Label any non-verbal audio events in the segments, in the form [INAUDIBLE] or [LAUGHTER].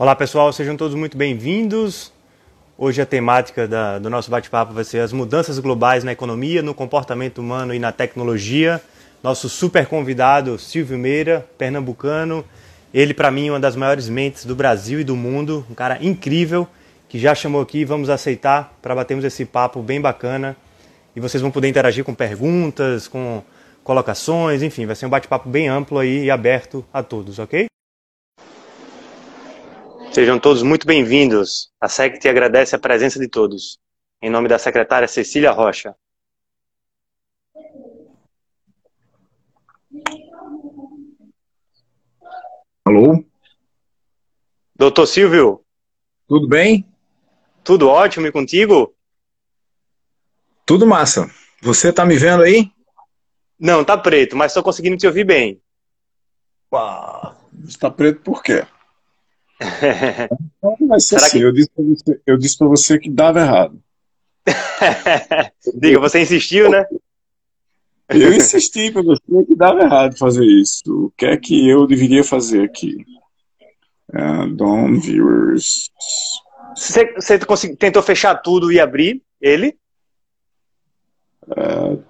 Olá pessoal, sejam todos muito bem-vindos. Hoje a temática da, do nosso bate-papo vai ser as mudanças globais na economia, no comportamento humano e na tecnologia. Nosso super convidado, Silvio Meira, pernambucano. Ele, para mim, uma das maiores mentes do Brasil e do mundo. Um cara incrível que já chamou aqui. Vamos aceitar para batermos esse papo bem bacana. E vocês vão poder interagir com perguntas, com colocações, enfim, vai ser um bate-papo bem amplo aí e aberto a todos, ok? Sejam todos muito bem-vindos. A SECT agradece a presença de todos. Em nome da secretária Cecília Rocha. Alô? Doutor Silvio. Tudo bem? Tudo ótimo e contigo? Tudo massa. Você tá me vendo aí? Não, tá preto, mas estou conseguindo te ouvir bem. está preto por quê? Vai ser assim, que... eu disse para você, eu disse você que dava errado. [LAUGHS] Diga, você insistiu, né? Eu insisti para você que dava errado fazer isso. O que é que eu deveria fazer aqui? Uh, Dom Viewers. Você, você tentou fechar tudo e abrir ele? Uh,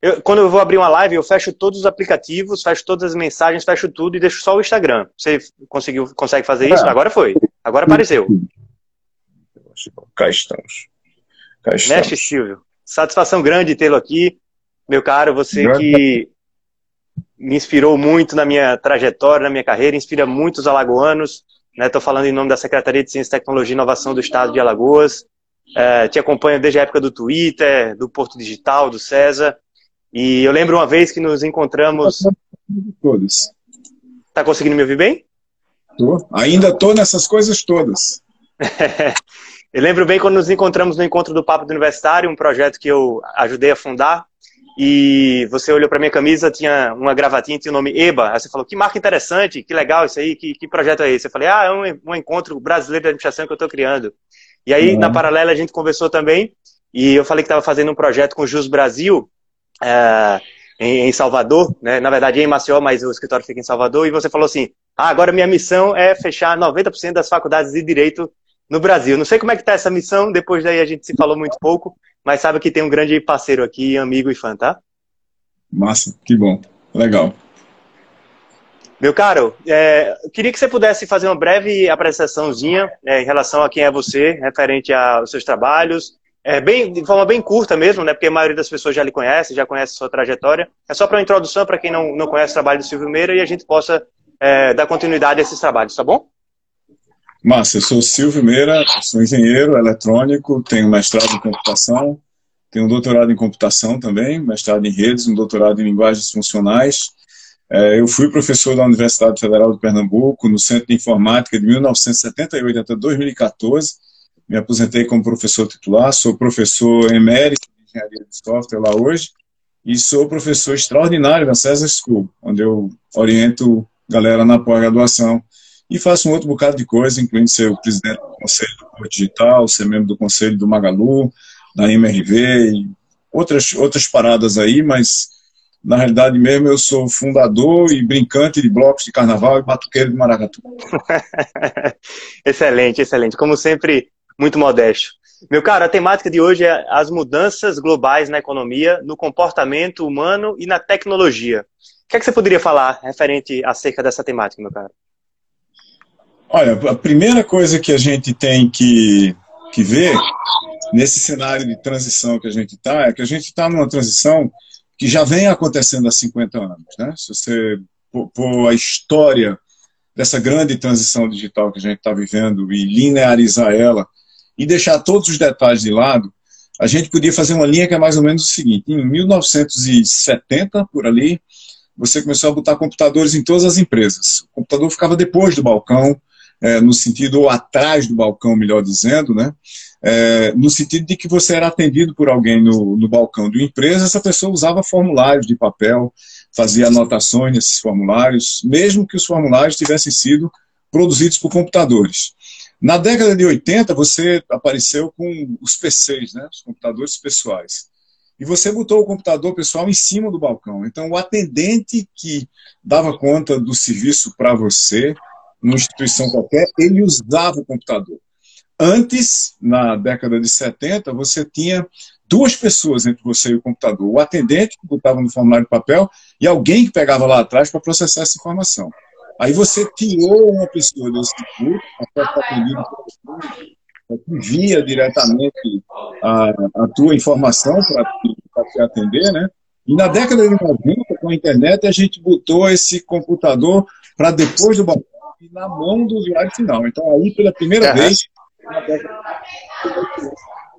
eu, quando eu vou abrir uma live, eu fecho todos os aplicativos, fecho todas as mensagens, fecho tudo e deixo só o Instagram. Você conseguiu, consegue fazer isso? É. Agora foi. Agora apareceu. Cá estamos. Cá estamos. Mestre Silvio, satisfação grande tê-lo aqui. Meu caro, você que me inspirou muito na minha trajetória, na minha carreira, inspira muitos alagoanos. Estou né? falando em nome da Secretaria de Ciência, Tecnologia e Inovação do Estado de Alagoas. É, te acompanho desde a época do Twitter, do Porto Digital, do César. E eu lembro uma vez que nos encontramos. Todas. Tá conseguindo me ouvir bem? Tô. Ainda tô nessas coisas todas. [LAUGHS] eu lembro bem quando nos encontramos no encontro do Papo do Universitário, um projeto que eu ajudei a fundar. E você olhou para minha camisa, tinha uma gravatinha, tinha o nome EBA. Aí você falou: que marca interessante, que legal isso aí, que, que projeto é esse? Eu falei: ah, é um, um encontro brasileiro de administração que eu estou criando. E aí, uhum. na paralela, a gente conversou também. E eu falei que estava fazendo um projeto com o Jus Brasil, é, em, em, Salvador, né? na verdade em Maceió, mas o escritório fica em Salvador, e você falou assim, ah, agora minha missão é fechar 90% das faculdades de Direito no Brasil. Não sei como é que está essa missão, depois daí a gente se falou muito pouco, mas sabe que tem um grande parceiro aqui, amigo e fã, tá? Massa, que bom, legal. Meu caro, é, queria que você pudesse fazer uma breve apresentaçãozinha é, em relação a quem é você, referente aos seus trabalhos, é, bem, de forma bem curta mesmo, né? Porque a maioria das pessoas já lhe conhece, já conhece a sua trajetória. É só para uma introdução para quem não, não conhece o trabalho do Silvio Meira e a gente possa é, dar continuidade a esses trabalhos, tá bom? Massa, eu sou Silvio Meira, sou engenheiro eletrônico, tenho mestrado em computação, tenho um doutorado em computação também, mestrado em redes, um doutorado em linguagens funcionais. É, eu fui professor da Universidade Federal de Pernambuco, no Centro de Informática, de 1978 até 2014 me aposentei como professor titular, sou professor emérito de engenharia de software lá hoje e sou professor extraordinário na César School, onde eu oriento galera na pós-graduação e faço um outro bocado de coisa, incluindo ser o presidente do Conselho do Porto Digital, ser membro do Conselho do Magalu, da MRV e outras, outras paradas aí, mas na realidade mesmo eu sou fundador e brincante de blocos de carnaval e batuqueiro de maracatu. [LAUGHS] excelente, excelente. Como sempre, muito modesto. Meu caro, a temática de hoje é as mudanças globais na economia, no comportamento humano e na tecnologia. O que, é que você poderia falar referente acerca dessa temática, meu caro? Olha, a primeira coisa que a gente tem que, que ver nesse cenário de transição que a gente está é que a gente está numa transição que já vem acontecendo há 50 anos. Né? Se você pôr a história dessa grande transição digital que a gente está vivendo e linearizar ela e deixar todos os detalhes de lado, a gente podia fazer uma linha que é mais ou menos o seguinte: em 1970, por ali, você começou a botar computadores em todas as empresas. O computador ficava depois do balcão, é, no sentido, ou atrás do balcão, melhor dizendo, né? É, no sentido de que você era atendido por alguém no, no balcão de uma empresa, essa pessoa usava formulários de papel, fazia anotações nesses formulários, mesmo que os formulários tivessem sido produzidos por computadores. Na década de 80, você apareceu com os PCs, né, os computadores pessoais. E você botou o computador pessoal em cima do balcão. Então, o atendente que dava conta do serviço para você numa instituição qualquer, ele usava o computador. Antes, na década de 70, você tinha duas pessoas entre você e o computador: o atendente, que botava no formulário de papel, e alguém que pegava lá atrás para processar essa informação. Aí você tirou uma pessoa desse grupo, até atendido que via diretamente a, a tua informação para te atender, né? E na década de 90, com a internet, a gente botou esse computador para depois do balcão e na mão do usuário final. Então, aí, pela primeira vez,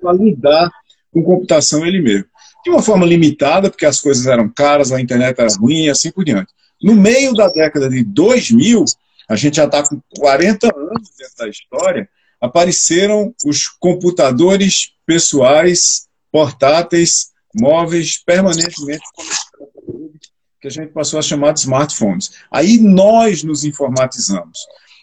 para lidar com computação ele mesmo. De uma forma limitada, porque as coisas eram caras, a internet era ruim e assim por diante. No meio da década de 2000, a gente já está com 40 anos dentro da história, apareceram os computadores pessoais, portáteis, móveis, permanentemente que a gente passou a chamar de smartphones. Aí nós nos informatizamos.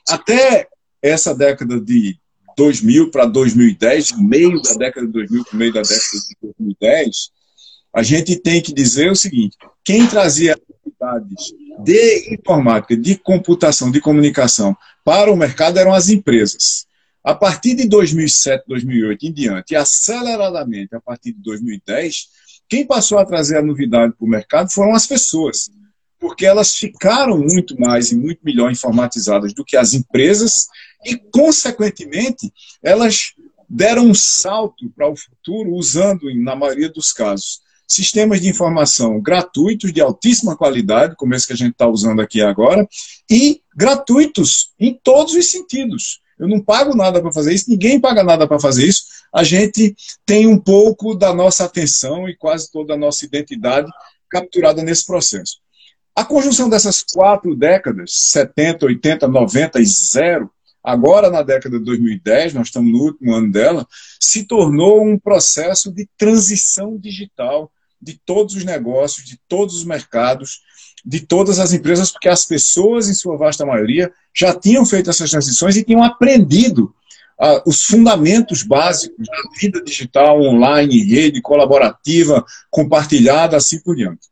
Até essa década de 2000 para 2010, meio da década de 2000 para meio da década de 2010, a gente tem que dizer o seguinte: quem trazia atividades de informática, de computação, de comunicação para o mercado eram as empresas. A partir de 2007, 2008 em diante, e aceleradamente a partir de 2010, quem passou a trazer a novidade para o mercado foram as pessoas, porque elas ficaram muito mais e muito melhor informatizadas do que as empresas e, consequentemente, elas deram um salto para o futuro usando, na maioria dos casos, sistemas de informação gratuitos, de altíssima qualidade, como esse que a gente está usando aqui agora, e gratuitos em todos os sentidos. Eu não pago nada para fazer isso, ninguém paga nada para fazer isso. A gente tem um pouco da nossa atenção e quase toda a nossa identidade capturada nesse processo. A conjunção dessas quatro décadas, 70, 80, 90 e zero, agora na década de 2010, nós estamos no último ano dela, se tornou um processo de transição digital de todos os negócios, de todos os mercados, de todas as empresas, porque as pessoas, em sua vasta maioria, já tinham feito essas transições e tinham aprendido uh, os fundamentos básicos da vida digital, online, rede, colaborativa, compartilhada, assim por diante.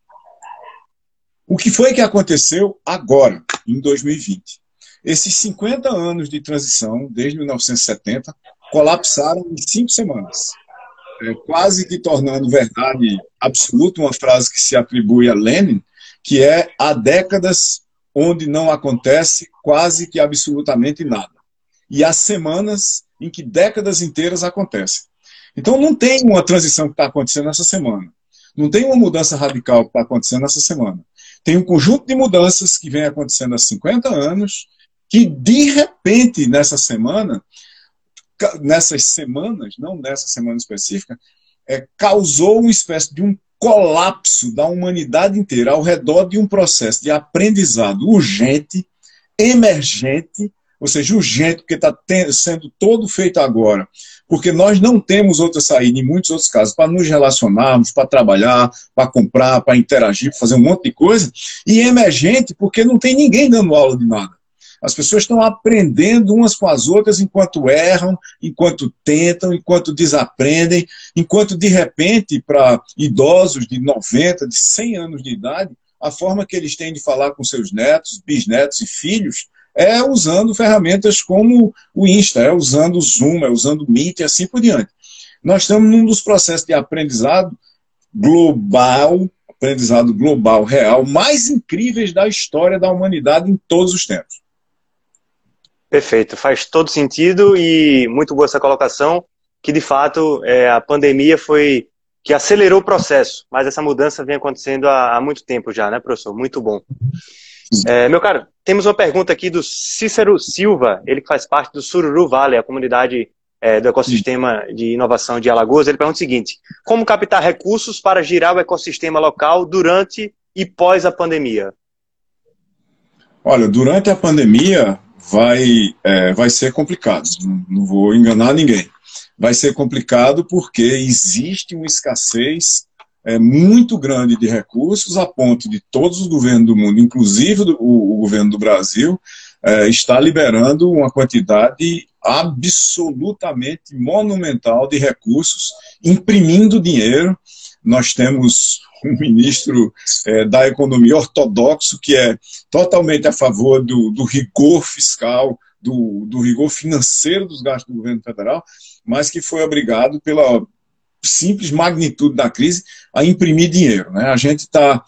O que foi que aconteceu agora, em 2020? Esses 50 anos de transição, desde 1970, colapsaram em cinco semanas. É, quase que tornando verdade absoluta uma frase que se atribui a Lenin, que é há décadas onde não acontece quase que absolutamente nada. E há semanas em que décadas inteiras acontecem. Então não tem uma transição que está acontecendo essa semana. Não tem uma mudança radical que está acontecendo essa semana. Tem um conjunto de mudanças que vem acontecendo há 50 anos que de repente nessa semana, nessas semanas, não nessa semana específica, é, causou uma espécie de um colapso da humanidade inteira ao redor de um processo de aprendizado urgente, emergente, ou seja, urgente, porque está sendo todo feito agora, porque nós não temos outra saída, em muitos outros casos, para nos relacionarmos, para trabalhar, para comprar, para interagir, para fazer um monte de coisa, e emergente porque não tem ninguém dando aula de nada. As pessoas estão aprendendo umas com as outras enquanto erram, enquanto tentam, enquanto desaprendem, enquanto de repente, para idosos de 90, de 100 anos de idade, a forma que eles têm de falar com seus netos, bisnetos e filhos é usando ferramentas como o Insta, é usando o Zoom, é usando o Meet e assim por diante. Nós estamos num dos processos de aprendizado global, aprendizado global real, mais incríveis da história da humanidade em todos os tempos. Perfeito, faz todo sentido e muito boa essa colocação, que de fato é, a pandemia foi que acelerou o processo, mas essa mudança vem acontecendo há, há muito tempo já, né, professor? Muito bom. É, meu caro, temos uma pergunta aqui do Cícero Silva, ele que faz parte do Sururu Valley, a comunidade é, do ecossistema de inovação de Alagoas. Ele pergunta o seguinte: como captar recursos para girar o ecossistema local durante e pós a pandemia? Olha, durante a pandemia, vai, é, vai ser complicado, não vou enganar ninguém. Vai ser complicado porque existe uma escassez é, muito grande de recursos, a ponto de todos os governos do mundo, inclusive o, o, governo do Brasil, é, está liberando uma quantidade absolutamente monumental de recursos, imprimindo dinheiro nós temos um ministro é, da economia ortodoxo que é totalmente a favor do, do rigor fiscal, do, do, rigor financeiro dos gastos do governo federal, mas que foi obrigado pela simples magnitude da crise a imprimir dinheiro. Né? A gente está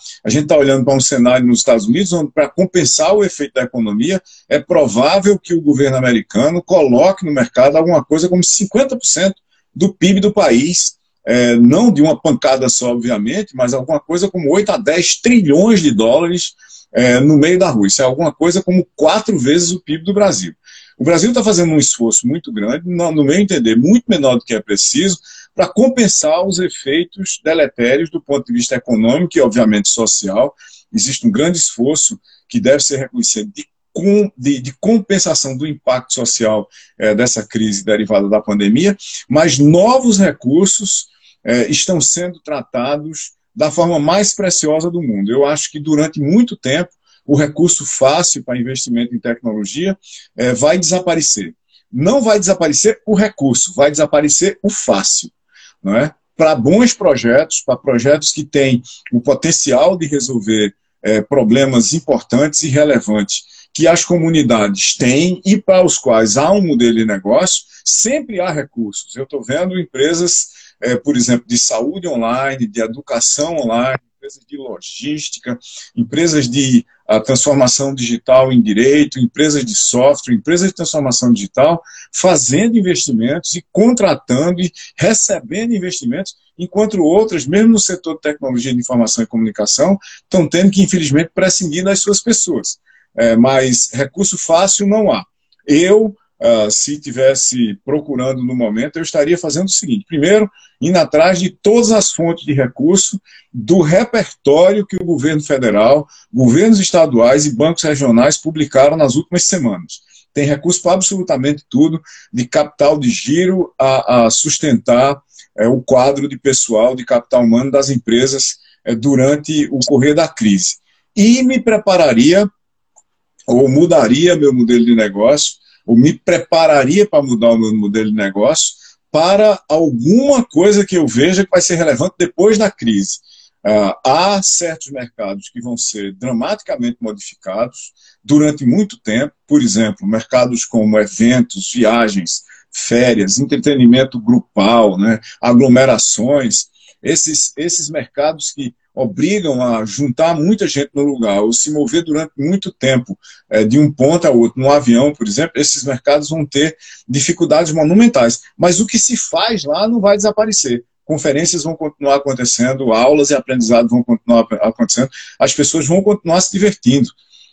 tá olhando para um cenário nos Estados Unidos onde, para compensar o efeito da economia, é provável que o governo americano coloque no mercado alguma coisa como 50% do PIB do país é, não de uma pancada só, obviamente, mas alguma coisa como 8 a 10 trilhões de dólares é, no meio da rua. Isso é alguma coisa como quatro vezes o PIB do Brasil. O Brasil está fazendo um esforço muito grande, no, meu entender, muito menor do que é preciso, para compensar os efeitos deletérios do ponto de vista econômico e, obviamente, social. Existe um grande esforço que deve ser reconhecido de de, de, compensação do impacto social é, dessa crise derivada da pandemia, mas novos recursos é, estão sendo tratados da forma mais preciosa do mundo. Eu acho que durante muito tempo o recurso fácil para investimento em tecnologia é, vai desaparecer. Não vai desaparecer o recurso, vai desaparecer o fácil. Não é? Para bons projetos, para projetos que têm o potencial de resolver é, problemas importantes e relevantes que as comunidades têm e para os quais há um modelo de negócio, sempre há recursos. Eu estou vendo empresas é, por exemplo, de saúde online, de educação online, empresas de logística, empresas de a, transformação digital em direito, empresas de software, empresas de transformação digital, fazendo investimentos e contratando e recebendo investimentos, enquanto outras, mesmo no setor de tecnologia de informação e comunicação, estão tendo que, infelizmente, prescindir das suas pessoas. É, mas recurso fácil não há. Eu uh, se tivesse procurando no momento, eu estaria fazendo o seguinte: primeiro, indo atrás de todas as fontes de recurso do repertório que o governo federal, governos estaduais e bancos regionais publicaram nas últimas semanas. Tem recurso para absolutamente tudo, de capital de giro a, a sustentar é, o quadro de pessoal, de capital humano das empresas é, durante o correr da crise. E me prepararia, ou mudaria meu modelo de negócio, ou me prepararia para mudar o meu modelo de negócio para alguma coisa que eu veja que vai ser relevante depois da crise. Uh, há certos mercados que vão ser dramaticamente modificados durante muito tempo, por exemplo, mercados como eventos, viagens, férias, entretenimento grupal, né, aglomerações, esses, esses mercados que obrigam a juntar muita gente no lugar, ou se mover durante muito tempo é, de um ponto a outro, no avião, por exemplo, esses mercados vão ter dificuldades monumentais. Mas o que se faz lá não vai desaparecer. Conferências vão continuar acontecendo, aulas e aprendizado vão continuar acontecendo, as pessoas vão continuar se divertindo.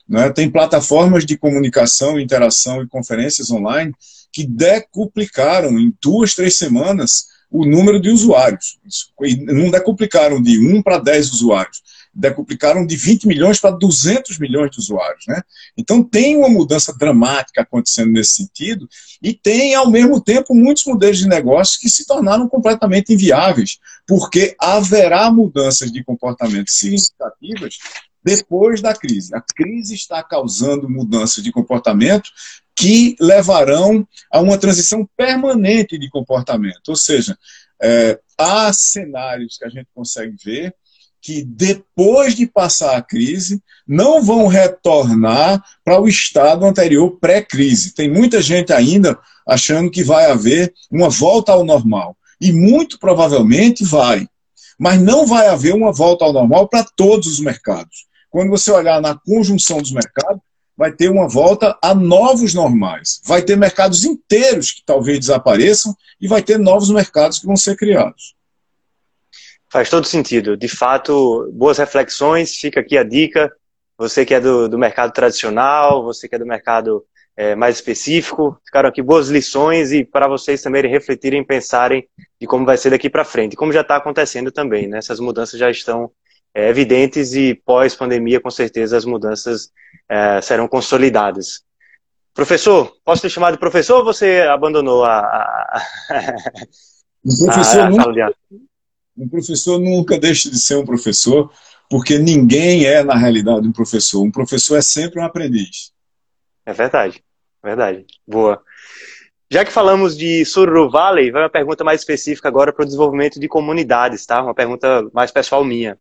Né? Tem plataformas de comunicação, interação e conferências online que decuplicaram em duas, três semanas o número de usuários. Não decuplicaram de 1 para 10 usuários, decuplicaram de 20 milhões para 200 milhões de usuários. Né? Então tem uma mudança dramática acontecendo nesse sentido e tem, ao mesmo tempo, muitos modelos de negócios que se tornaram completamente inviáveis, porque haverá mudanças de comportamento significativas depois da crise. A crise está causando mudanças de comportamento que levarão a uma transição permanente de comportamento. Ou seja, é, há cenários que a gente consegue ver que depois de passar a crise não vão retornar para o estado anterior pré-crise. Tem muita gente ainda achando que vai haver uma volta ao normal. E muito provavelmente vai. Mas não vai haver uma volta ao normal para todos os mercados. Quando você olhar na conjunção dos mercados, vai ter uma volta a novos normais. Vai ter mercados inteiros que talvez desapareçam e vai ter novos mercados que vão ser criados. Faz todo sentido. De fato, boas reflexões. Fica aqui a dica. Você que é do, do mercado tradicional, você que é do mercado é, mais específico, ficaram aqui boas lições e para vocês também refletirem, pensarem de como vai ser daqui para frente. Como já está acontecendo também, né? Essas mudanças já estão é, evidentes e pós-pandemia, com certeza, as mudanças é, serão consolidadas. Professor, posso ter chamado de professor ou você abandonou a, a, um professor a, a nunca, de Um professor nunca deixa de ser um professor, porque ninguém é, na realidade, um professor. Um professor é sempre um aprendiz. É verdade, verdade. Boa. Já que falamos de Sururu Valley, vai uma pergunta mais específica agora para o desenvolvimento de comunidades, tá? Uma pergunta mais pessoal minha.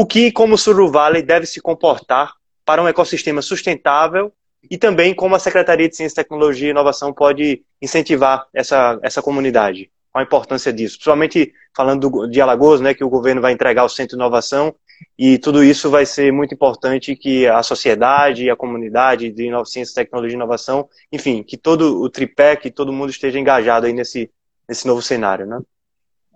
O que, como Sururu Valley, deve se comportar para um ecossistema sustentável e também como a Secretaria de Ciência, Tecnologia e Inovação pode incentivar essa, essa comunidade? Qual a importância disso? Principalmente falando de Alagoas, né, que o governo vai entregar o Centro de Inovação e tudo isso vai ser muito importante que a sociedade, a comunidade de ciência, tecnologia e inovação, enfim, que todo o tripé, que todo mundo esteja engajado aí nesse, nesse novo cenário, né?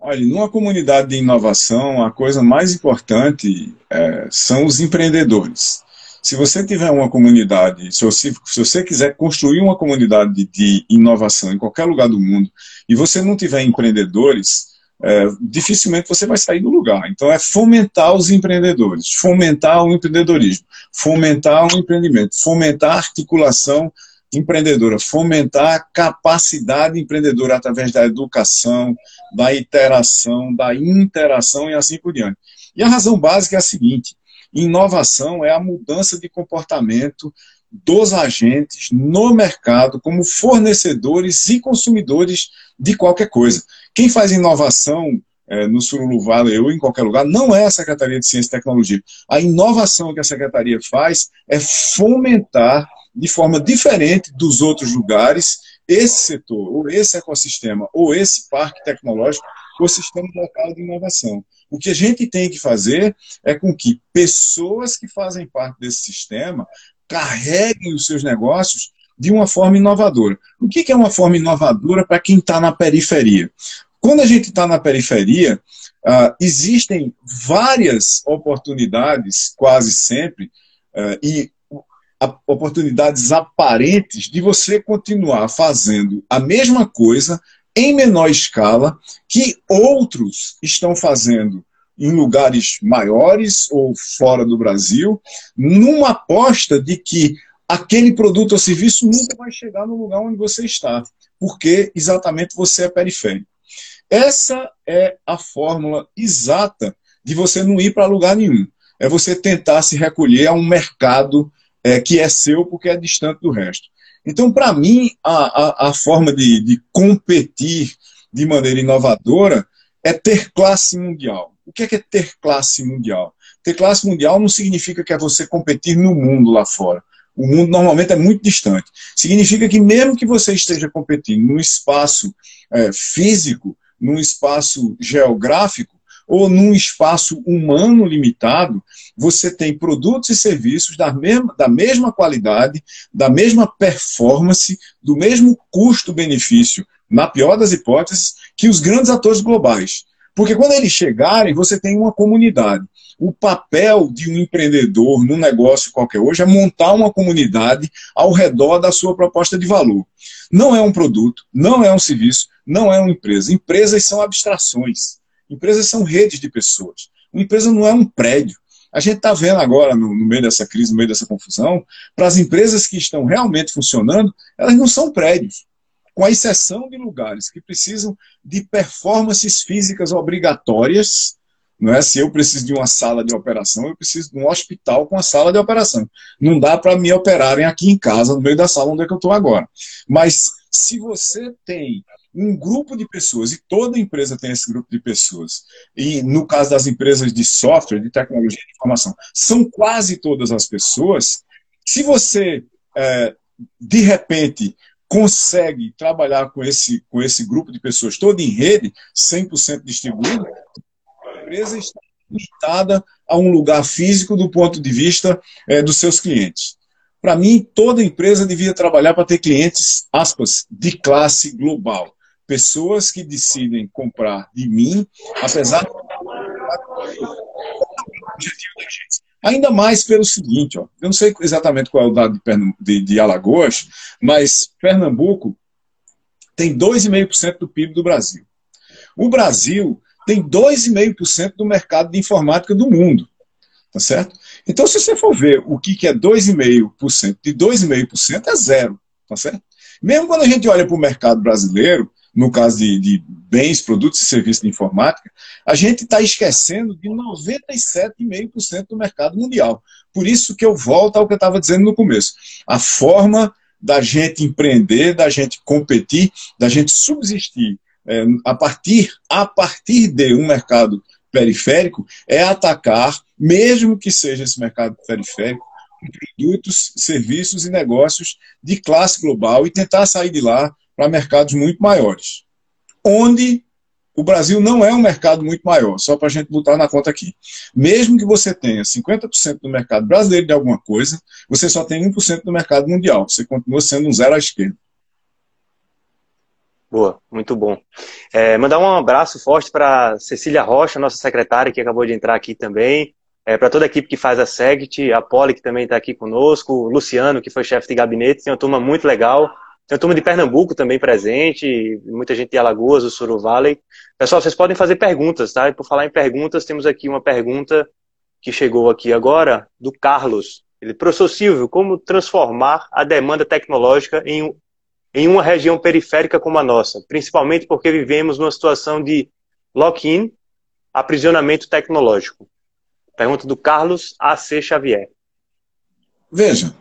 Olha, numa comunidade de inovação, a coisa mais importante é, são os empreendedores. Se você tiver uma comunidade, se você, se você quiser construir uma comunidade de, inovação em qualquer lugar do mundo, e você não tiver empreendedores, é, dificilmente você vai sair do lugar. Então, é fomentar os empreendedores, fomentar o empreendedorismo, fomentar o empreendimento, fomentar a articulação empreendedora, fomentar a capacidade empreendedora através da educação, da interação, da interação e assim por diante. E a razão básica é a seguinte: inovação é a mudança de comportamento dos agentes no mercado como fornecedores e consumidores de qualquer coisa. Quem faz inovação é, no Sururu Valley ou em qualquer lugar não é a Secretaria de Ciência e Tecnologia. A inovação que a Secretaria faz é fomentar de forma diferente dos outros lugares esse setor, ou esse ecossistema, ou esse parque tecnológico, o sistema local de inovação. O que a gente tem que fazer é com que pessoas que fazem parte desse sistema carreguem os seus negócios de uma forma inovadora. O que é uma forma inovadora para quem está na periferia? Quando a gente está na periferia, uh, existem várias oportunidades, quase sempre, uh, e oportunidades aparentes de você continuar fazendo a mesma coisa em menor escala que outros estão fazendo em lugares maiores ou fora do Brasil, numa aposta de que aquele produto ou serviço nunca vai chegar no lugar onde você está, porque exatamente você é periférico. Essa é a fórmula exata de você não ir para lugar nenhum. É você tentar se recolher a um mercado é, que é seu porque é distante do resto. Então, para mim, a, a, a forma de, de competir de maneira inovadora é ter classe mundial. O que é, que é ter classe mundial? Ter classe mundial não significa que é você competir no mundo lá fora. O mundo normalmente é muito distante. Significa que mesmo que você esteja competindo num espaço é, físico, num espaço geográfico, ou num espaço humano limitado, você tem produtos e serviços da mesma, da mesma qualidade, da mesma performance, do mesmo custo-benefício, na pior das hipóteses, que os grandes atores globais. Porque quando eles chegarem, você tem uma comunidade. O papel de um empreendedor num negócio qualquer hoje é montar uma comunidade ao redor da sua proposta de valor. Não é um produto, não é um serviço, não é uma empresa. Empresas são abstrações. Empresas são redes de pessoas. Uma empresa não é um prédio. A gente está vendo agora, no, no, meio dessa crise, no meio dessa confusão, para as empresas que estão realmente funcionando, elas não são prédios. Com a exceção de lugares que precisam de performances físicas obrigatórias, não é? Se eu preciso de uma sala de operação, eu preciso de um hospital com a sala de operação. Não dá para me operarem aqui em casa, no meio da sala onde é que eu estou agora. Mas se você tem um grupo de pessoas, e toda empresa tem esse grupo de pessoas, e no caso das empresas de software, de tecnologia de informação, são quase todas as pessoas, se você, é, de repente, consegue trabalhar com esse, com esse grupo de pessoas todo em rede, 100% distribuído, a empresa está limitada a um lugar físico do ponto de vista é, dos seus clientes. Para mim, toda empresa devia trabalhar para ter clientes, aspas, de classe global pessoas que decidem comprar de mim, apesar Ainda mais pelo seguinte, ó, eu não sei exatamente qual é o dado de, de, de Alagoas, mas Pernambuco tem 2,5% do PIB do Brasil. O Brasil tem 2,5% do mercado de informática do mundo. Tá certo? Então, se você for ver o que é 2,5%, de 2,5% é zero. Tá certo? Mesmo quando a gente olha para o mercado brasileiro, no caso de, de bens, produtos e serviços de informática, a gente está esquecendo de 97,5% do mercado mundial. Por isso que eu volto ao que eu estava dizendo no começo. A forma da gente empreender, da gente competir, da gente subsistir é, a, partir, a partir de um mercado periférico, é atacar, mesmo que seja esse mercado periférico, produtos, serviços e negócios de classe global e tentar sair de lá para mercados muito maiores. Onde o Brasil não é um mercado muito maior, só para a gente botar na conta aqui. Mesmo que você tenha 50% do mercado brasileiro de alguma coisa, você só tem 1% do mercado mundial. Você continua sendo um zero à esquerda. Boa, muito bom. É, mandar um abraço forte para Cecília Rocha, nossa secretária, que acabou de entrar aqui também. É, para toda a equipe que faz a SEGT, a Poli, que também está aqui conosco, o Luciano, que foi chefe de gabinete, tem uma turma muito legal. Tem uma turma de Pernambuco também presente, muita gente de Alagoas, do Suru Valley. Pessoal, vocês podem fazer perguntas, tá? E por falar em perguntas, temos aqui uma pergunta que chegou aqui agora, do Carlos. Ele, professor Silvio, como transformar a demanda tecnológica em, em uma região periférica como a nossa? Principalmente porque vivemos numa situação de lock-in, aprisionamento tecnológico. Pergunta do Carlos A.C. Xavier. Veja,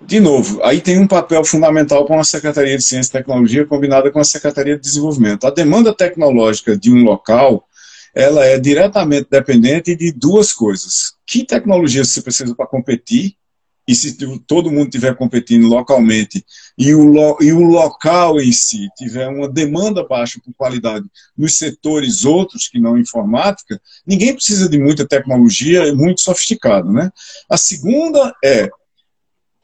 de novo, aí tem um papel fundamental para uma Secretaria de Ciência e Tecnologia combinada com a Secretaria de Desenvolvimento. A demanda tecnológica de um local, ela é diretamente dependente de duas coisas. Que tecnologia você precisa para competir, e se todo mundo estiver competindo localmente, e o, e o local em si tiver uma demanda baixa por qualidade nos setores outros que não informática, ninguém precisa de muita tecnologia muito sofisticada. Né? A segunda é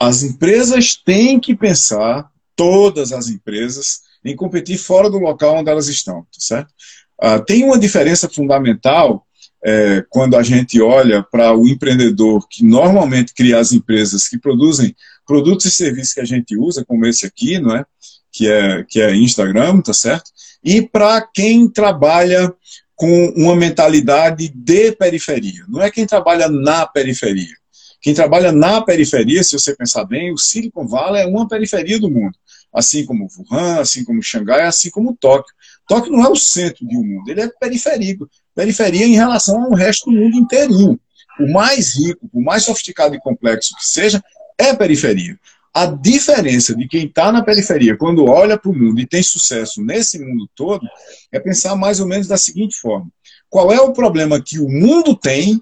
as empresas têm que pensar, todas as empresas, em competir fora do local onde elas estão, tá certo? Ah, tem uma diferença fundamental é, quando a gente olha para o empreendedor que normalmente cria as empresas que produzem produtos e serviços que a gente usa, como esse aqui, não é? Que é, que é Instagram, tá certo? E para quem trabalha com uma mentalidade de periferia. Não é quem trabalha na periferia. Quem trabalha na periferia, se você pensar bem, o Silicon Valley é uma periferia do mundo. Assim como Wuhan, assim como Xangai, assim como Tóquio. Tóquio não é o centro um mundo, ele é periférico. Periferia em relação ao resto do mundo inteirinho. O mais rico, o mais sofisticado e complexo que seja, é periferia. A diferença de quem está na periferia, quando olha para o mundo e tem sucesso nesse mundo todo, é pensar mais ou menos da seguinte forma: qual é o problema que o mundo tem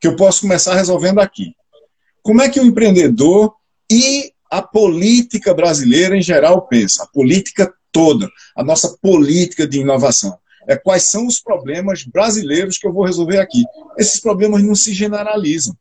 que eu posso começar resolvendo aqui? Como é que o empreendedor e a política brasileira em geral pensa? A política toda, a nossa política de inovação. É quais são os problemas brasileiros que eu vou resolver aqui. Esses problemas não se generalizam,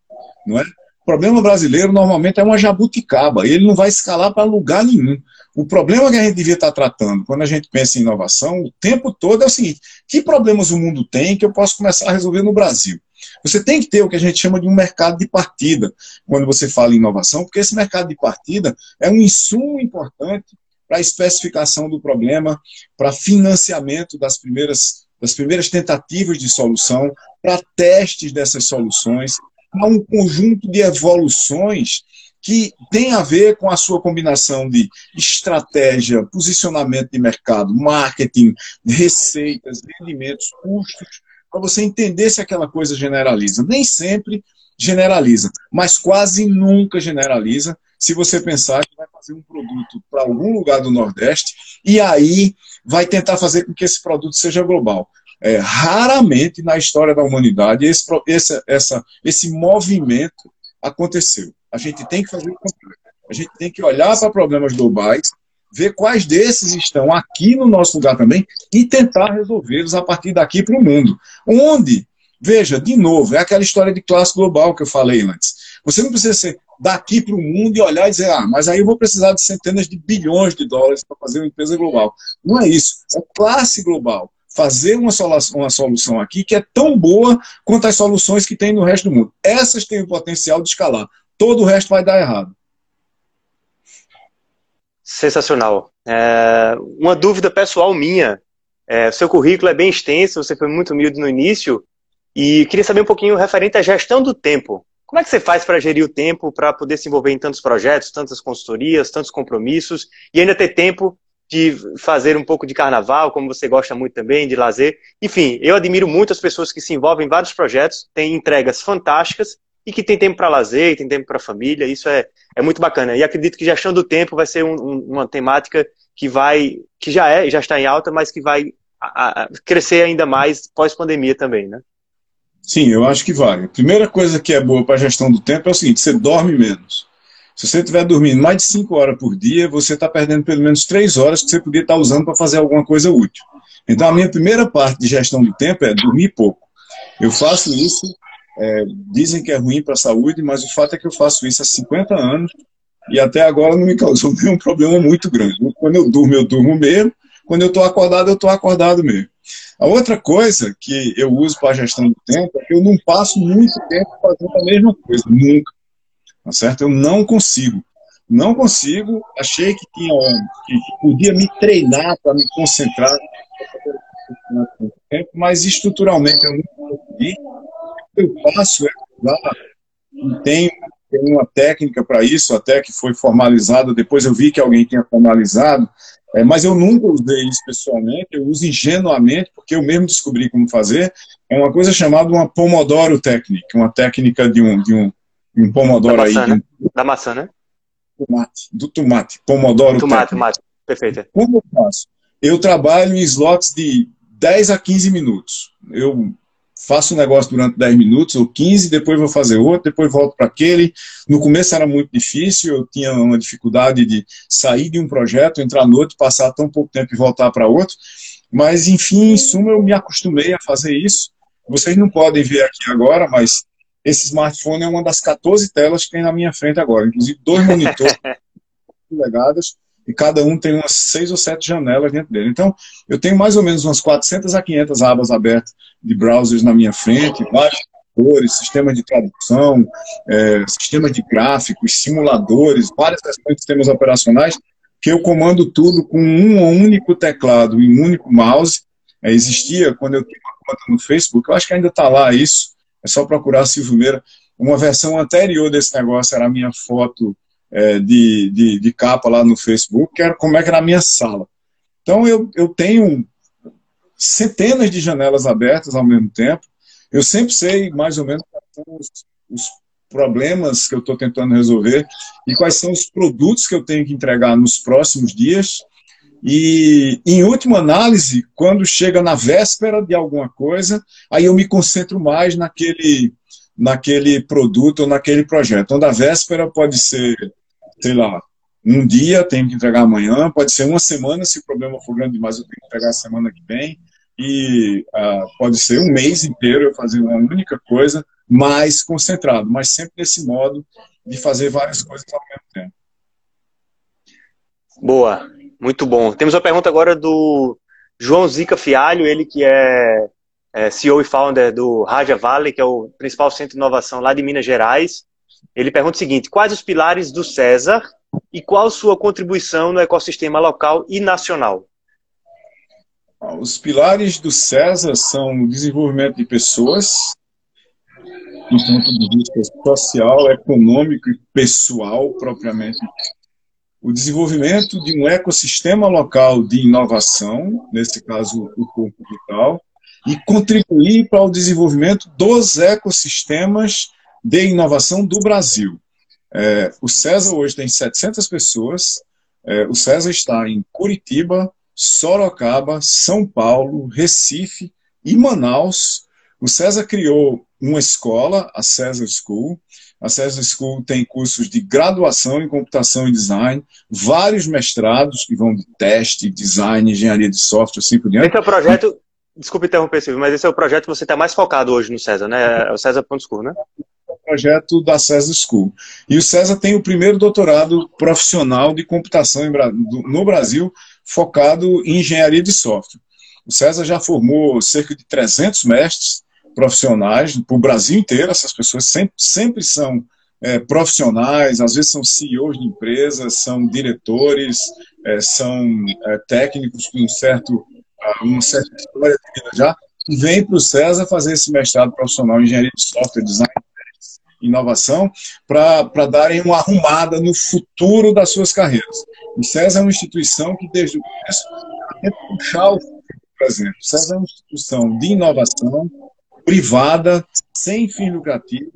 não é? O problema brasileiro normalmente é uma jabuticaba, e ele não vai escalar para lugar nenhum. O problema que a gente devia estar tratando quando a gente pensa em inovação o tempo todo é o seguinte: que problemas o mundo tem que eu posso começar a resolver no Brasil? Você tem que ter o que a gente chama de um mercado de partida quando você fala em inovação, porque esse mercado de partida é um insumo importante para a especificação do problema, para financiamento das primeiras, das primeiras tentativas de solução, para testes dessas soluções, para um conjunto de evoluções que tem a ver com a sua combinação de estratégia, posicionamento de mercado, marketing, receitas, rendimentos, custos, para você entender se aquela coisa generaliza. Nem sempre generaliza, mas quase nunca generaliza se você pensar que vai fazer um produto para algum lugar do Nordeste e aí vai tentar fazer com que esse produto seja global. É, raramente na história da humanidade esse, esse, essa, esse movimento aconteceu. A gente tem que fazer o contrário. A gente tem que olhar para problemas globais ver quais desses estão aqui no nosso lugar também e tentar resolvê-los a partir daqui para o mundo. Onde, veja, de novo, é aquela história de classe global que eu falei antes. Você não precisa ser daqui para o mundo e olhar e dizer, ah, mas aí eu vou precisar de centenas de bilhões de dólares para fazer uma empresa global. Não é isso. É classe global. Fazer uma solução, uma solução aqui que é tão boa quanto as soluções que tem no resto do mundo. Essas têm o potencial de escalar. Todo o resto vai dar errado. Sensacional. É, uma dúvida pessoal minha. É, seu currículo é bem extenso, você foi muito humilde no início, e queria saber um pouquinho referente à gestão do tempo. Como é que você faz para gerir o tempo, para poder se envolver em tantos projetos, tantas consultorias, tantos compromissos, e ainda ter tempo de fazer um pouco de carnaval, como você gosta muito também, de lazer. Enfim, eu admiro muito as pessoas que se envolvem em vários projetos, têm entregas fantásticas, e que tem tempo para lazer, tem tempo para família. Isso é, é muito bacana. E acredito que gestão do tempo vai ser um, um, uma temática que vai, que já é, já está em alta, mas que vai a, a crescer ainda mais pós-pandemia também, né? Sim, eu acho que vai. A primeira coisa que é boa para a gestão do tempo é o seguinte: você dorme menos. Se você estiver dormindo mais de 5 horas por dia, você está perdendo pelo menos 3 horas que você podia estar tá usando para fazer alguma coisa útil. Então, a minha primeira parte de gestão do tempo é dormir pouco. Eu faço isso, é, dizem que é ruim para a saúde, mas o fato é que eu faço isso há 50 anos e até agora não me causou [LAUGHS] nenhum problema muito grande. Quando eu durmo, eu durmo mesmo. Quando eu estou acordado, eu estou acordado mesmo. A outra coisa que eu uso para a gestão do tempo é que eu não passo muito tempo fazendo a mesma coisa, nunca. Tá certo? Eu não consigo. Não consigo. Achei que, tinha, que podia me treinar para me concentrar, mas estruturalmente eu não consegui. O que eu faço é usar, tenho, tenho uma técnica para isso, até que foi formalizada. Depois eu vi que alguém tinha formalizado, é, mas eu nunca usei isso pessoalmente, eu uso ingenuamente, porque eu mesmo descobri como fazer. É uma coisa chamada uma Pomodoro Technique, uma técnica de um, de um, um Pomodoro da maçã, aí. Né? Um... Da maçã, né? Tomate, do tomate, Pomodoro tomate, Tomate, perfeito. Como eu faço? Eu trabalho em slots de 10 a 15 minutos. Eu faço um negócio durante 10 minutos ou 15, depois vou fazer outro, depois volto para aquele. No começo era muito difícil, eu tinha uma dificuldade de sair de um projeto, entrar no outro, passar tão pouco tempo e voltar para outro. Mas, enfim, em suma, eu me acostumei a fazer isso. Vocês não podem ver aqui agora, mas esse smartphone é uma das 14 telas que tem na minha frente agora, inclusive dois monitores [LAUGHS] legadas e cada um tem umas seis ou sete janelas dentro dele. Então, eu tenho mais ou menos umas 400 a 500 abas abertas de browsers na minha frente, vários computadores, sistemas de tradução, é, sistemas de gráficos, simuladores, várias questões de sistemas operacionais, que eu comando tudo com um único teclado e um único mouse. É, existia, quando eu tinha uma conta no Facebook, eu acho que ainda está lá isso, é só procurar Silvio Meira. Uma versão anterior desse negócio era a minha foto é, de, de, de, capa lá no Facebook, que era como é que era a minha sala. Então eu, eu tenho centenas de janelas abertas ao mesmo tempo. Eu sempre sei mais ou menos quais são os, os problemas que eu estou tentando resolver e quais são os produtos que eu tenho que entregar nos próximos dias. E, em última análise, quando chega na véspera de alguma coisa, aí eu me concentro mais naquele, naquele produto ou naquele projeto. Então, da véspera pode ser sei lá, um dia tenho que entregar amanhã, pode ser uma semana, se o problema for grande demais, eu tenho que entregar a semana que vem, e uh, pode ser um mês inteiro eu fazer uma única coisa, mais concentrado, mas sempre nesse modo de fazer várias coisas ao mesmo tempo. Boa, muito bom. Temos uma pergunta agora do João Zica Fialho, ele que é, é CEO e founder do Raja Valley, que é o principal centro de inovação lá de Minas Gerais. Ele pergunta o seguinte: quais os pilares do César e qual sua contribuição no ecossistema local e nacional? Os pilares do César são o desenvolvimento de pessoas, do ponto de vista social, econômico e pessoal propriamente. O desenvolvimento de um ecossistema local de inovação, nesse caso o corpo vital, e contribuir para o desenvolvimento dos ecossistemas de inovação do Brasil. É, o César hoje tem 700 pessoas. É, o César está em Curitiba, Sorocaba, São Paulo, Recife e Manaus. O César criou uma escola, a César School. A César School tem cursos de graduação em computação e design, vários mestrados que vão de teste, design, engenharia de software, assim por diante. Esse é o projeto, desculpe interromper, Silvio, mas esse é o projeto que você está mais focado hoje no César, né? É o César.school, né? Projeto da César School. E o César tem o primeiro doutorado profissional de computação no Brasil, focado em engenharia de software. O César já formou cerca de 300 mestres profissionais para o Brasil inteiro. Essas pessoas sempre, sempre são é, profissionais, às vezes são CEOs de empresas, são diretores, é, são é, técnicos com um certo, uma certa história já, vem para o César fazer esse mestrado profissional em engenharia de software, design inovação para darem uma arrumada no futuro das suas carreiras. O César é uma instituição que, desde o começo, tenta puxar o presente. O César é uma instituição de inovação privada, sem fim lucrativo,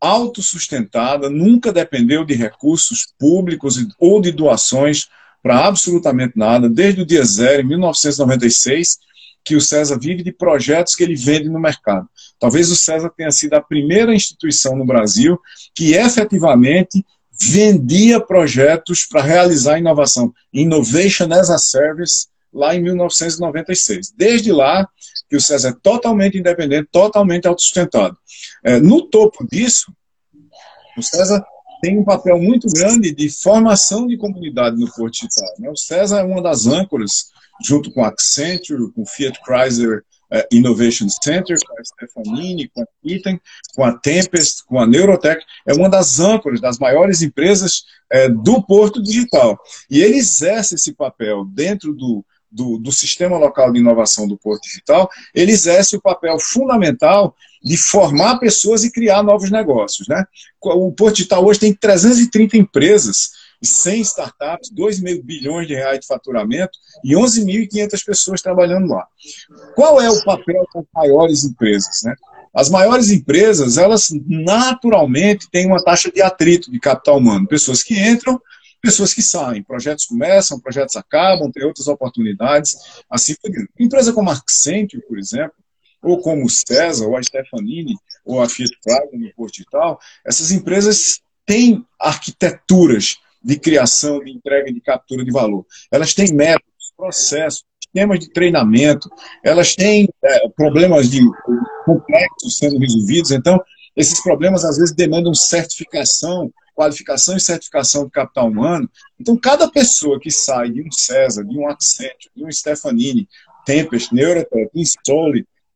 autossustentada, nunca dependeu de recursos públicos ou de doações para absolutamente nada, desde o dia zero, em 1996, que o César vive de projetos que ele vende no mercado. Talvez o César tenha sido a primeira instituição no Brasil que efetivamente vendia projetos para realizar inovação, Innovation as a Service, lá em 1996. Desde lá, que o César é totalmente independente, totalmente autossustentado. É, no topo disso, o César tem um papel muito grande de formação de comunidade no Porto Digital. Né? O César é uma das âncoras, junto com a Accenture, com Fiat Chrysler Innovation Center, com a Stefanini, com a Iten, com a Tempest, com a Neurotech, é uma das âncoras das maiores empresas uh, do Porto Digital. E ele exerce esse papel dentro do, do, do, Sistema Local de Inovação do Porto Digital, ele exerce o papel fundamental de formar pessoas e criar novos negócios. Né? O Porto Digital hoje tem 330 empresas, 100 startups, 2,5 bilhões de reais de faturamento e 11.500 pessoas trabalhando lá. Qual é o papel das maiores empresas? Né? As maiores empresas, elas naturalmente têm uma taxa de atrito de capital humano, pessoas que entram pessoas que saem, projetos começam, projetos acabam, tem outras oportunidades, assim por diante. Empresa como a Accenture, por exemplo, ou como o César, ou a Stefanini, ou a Fiat Prado no Porto e tal, essas empresas têm arquiteturas de criação, de entrega de captura de valor. Elas têm métodos, processos, sistemas de treinamento, elas têm é, problemas de complexos sendo resolvidos, então esses problemas às vezes demandam certificação qualificação e certificação de capital humano. Então, cada pessoa que sai de um César, de um Accenture, de um Stefanini, Tempest, Neurotech,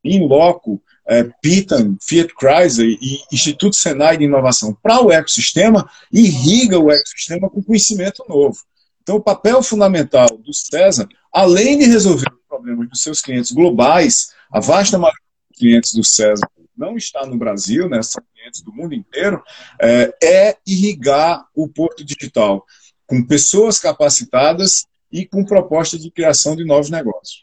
Install, Inloco, é, Pitan, Fiat Chrysler e Instituto Senai de Inovação para o ecossistema, irriga o ecossistema com conhecimento novo. Então, o papel fundamental do César, além de resolver os problemas dos seus clientes globais, a vasta maioria dos clientes do César não está no Brasil, né, são clientes do mundo inteiro, é, é irrigar o Porto Digital com pessoas capacitadas e com proposta de criação de novos negócios.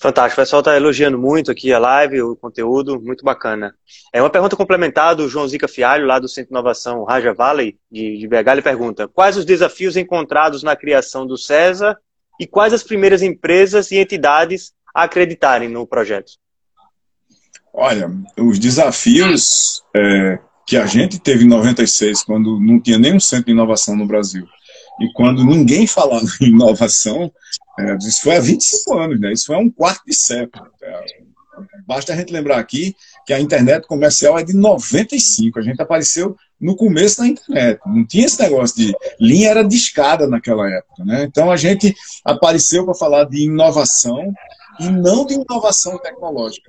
Fantástico, o pessoal está elogiando muito aqui a live, o conteúdo, muito bacana. É uma pergunta complementar do João Zica Fialho, lá do Centro de Inovação Raja Valley, de, de BH, ele pergunta: quais os desafios encontrados na criação do César e quais as primeiras empresas e entidades a acreditarem no projeto? Olha, os desafios é, que a gente teve em 96, quando não tinha nenhum centro de inovação no Brasil, e quando ninguém falava em inovação, é, isso foi há 25 anos, né? isso foi há um quarto de século. É, basta a gente lembrar aqui que a internet comercial é de 95, a gente apareceu no começo da internet, não tinha esse negócio de linha era discada naquela época. Né? Então a gente apareceu para falar de inovação e não de inovação tecnológica.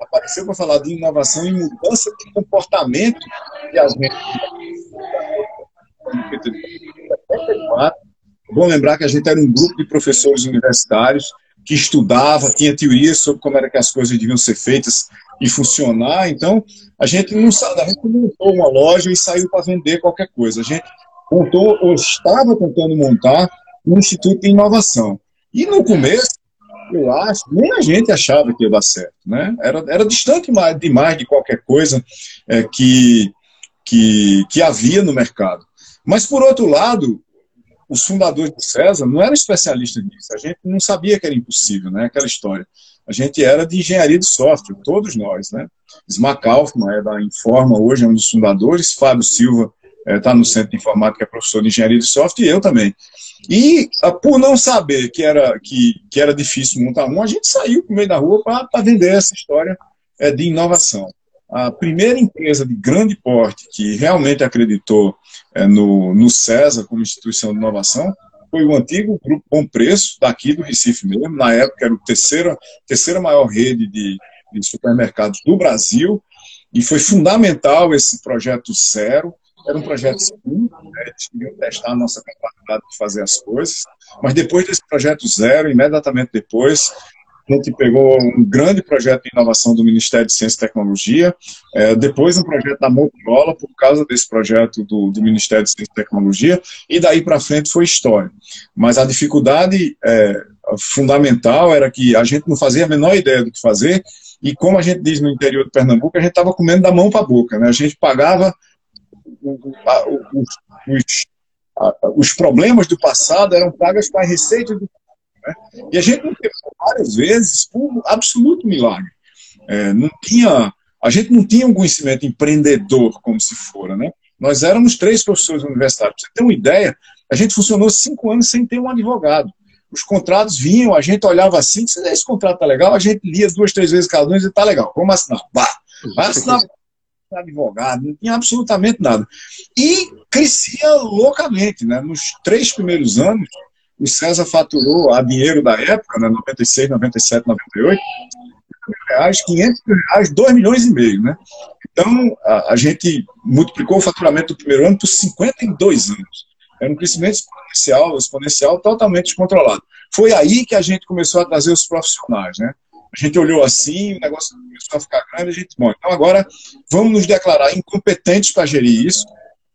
Apareceu para falar de inovação e mudança de comportamento de alguém. 74. É bom lembrar que a gente era um grupo de professores universitários que estudava, tinha teorias sobre como era que as coisas deviam ser feitas e funcionar. Então, a gente não a gente montou uma loja e saiu para vender qualquer coisa. A gente montou, ou estava tentando montar, um instituto de inovação. E no começo, eu acho, nem a gente achava que ia dar certo. Né? Era, era distante demais de qualquer coisa é, que, que, que havia no mercado. Mas, por outro lado, os fundadores do César não eram especialistas nisso. A gente não sabia que era impossível, né? aquela história. A gente era de engenharia de software, todos nós. Né? Smack Kaufman é da Informa, hoje é um dos fundadores. Fábio Silva está é, no Centro de Informática, é professor de engenharia de software, e eu também. E ah, por não saber que era, que, que era difícil montar um, a gente saiu para meio da rua para vender essa história é, de inovação. A primeira empresa de grande porte que realmente acreditou é, no, no César como instituição de inovação foi o antigo Grupo Bom Preço, daqui do Recife mesmo. Na época era a terceira, terceira maior rede de, de supermercados do Brasil. E foi fundamental esse projeto zero, era um projeto seguro, né? eles queriam testar a nossa capacidade de fazer as coisas, mas depois desse projeto zero, imediatamente depois, a gente pegou um grande projeto de inovação do Ministério de Ciência e Tecnologia, é, depois um projeto da Motorola, por causa desse projeto do, do Ministério de Ciência e Tecnologia, e daí para frente foi história. Mas a dificuldade, é, fundamental era que a gente não fazia a menor ideia do que fazer, e como a gente diz no interior de Pernambuco, a gente estava comendo da mão para a boca. Né? A gente pagava os, os, os, problemas do passado eram pagas com a receita do né? E a gente não teve várias vezes por absoluto milagre. É, não tinha, a gente não tinha um conhecimento empreendedor como se fora. Né? Nós éramos três professores universitários. Para você ter uma ideia, a gente funcionou cinco anos sem ter um advogado os contratos vinham, a gente olhava assim, se esse contrato tá legal, a gente lia duas, três vezes cada um e dizia, tá legal, vamos assinar. Vá, vai assinar [LAUGHS] advogado, não tinha absolutamente nada. E crescia loucamente, né? Nos três primeiros anos, o César faturou a dinheiro da época, né? 96, 97, 98, reais, 500 mil reais, 2 milhões e meio, né? Então, a, a gente multiplicou o faturamento do primeiro ano por 52 anos. Era um crescimento exponencial, exponencial totalmente descontrolado. Foi aí que a gente começou a trazer os profissionais, né? A gente olhou assim, o negócio começou a ficar grande, a gente, bom, então agora vamos nos declarar incompetentes para gerir isso,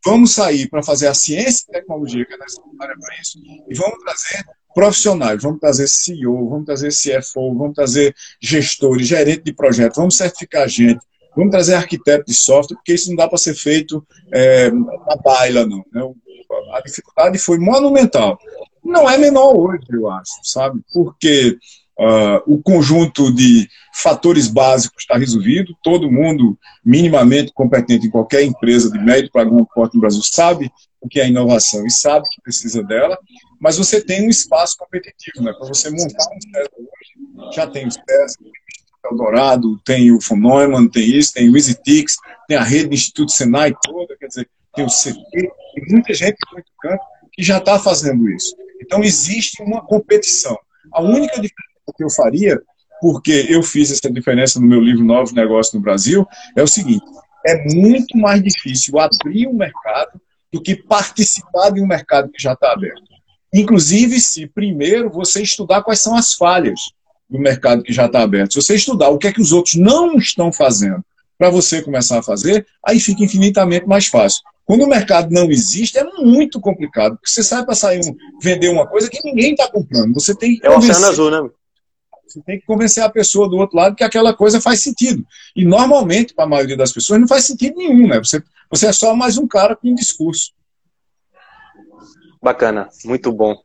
vamos sair para fazer a ciência e tecnologia que é necessária para isso, e vamos trazer profissionais, vamos trazer CEO, vamos trazer CFO, vamos trazer gestores, gerente de projeto, vamos certificar gente, vamos trazer arquiteto de software, porque isso não dá para ser feito é, na baila, não. Né? a dificuldade foi monumental. Não é menor hoje, eu acho, sabe? Porque uh, o conjunto de fatores básicos está resolvido, todo mundo minimamente competente em qualquer empresa de médio para grande porte no Brasil sabe o que é inovação e sabe que precisa dela, mas você tem um espaço competitivo, né? Para você montar um César hoje, já tem o César, o Eldorado, tem o von Neumann, tem isso, tem o EasyTix, tem a rede do Instituto Senai toda, quer dizer, tem o CT, tem muita gente no muito canto que já está fazendo isso. Então, existe uma competição. A única diferença que eu faria, porque eu fiz essa diferença no meu livro Novos Negócios no Brasil, é o seguinte: é muito mais difícil abrir um mercado do que participar de um mercado que já está aberto. Inclusive, se primeiro você estudar quais são as falhas do mercado que já está aberto, se você estudar o que é que os outros não estão fazendo para você começar a fazer, aí fica infinitamente mais fácil. Quando o mercado não existe, é muito complicado. Porque você sai para sair um, vender uma coisa que ninguém está comprando. Você tem que é o oceano azul, né? Você tem que convencer a pessoa do outro lado que aquela coisa faz sentido. E normalmente, para a maioria das pessoas, não faz sentido nenhum, né? Você, você é só mais um cara com um discurso. Bacana, muito bom.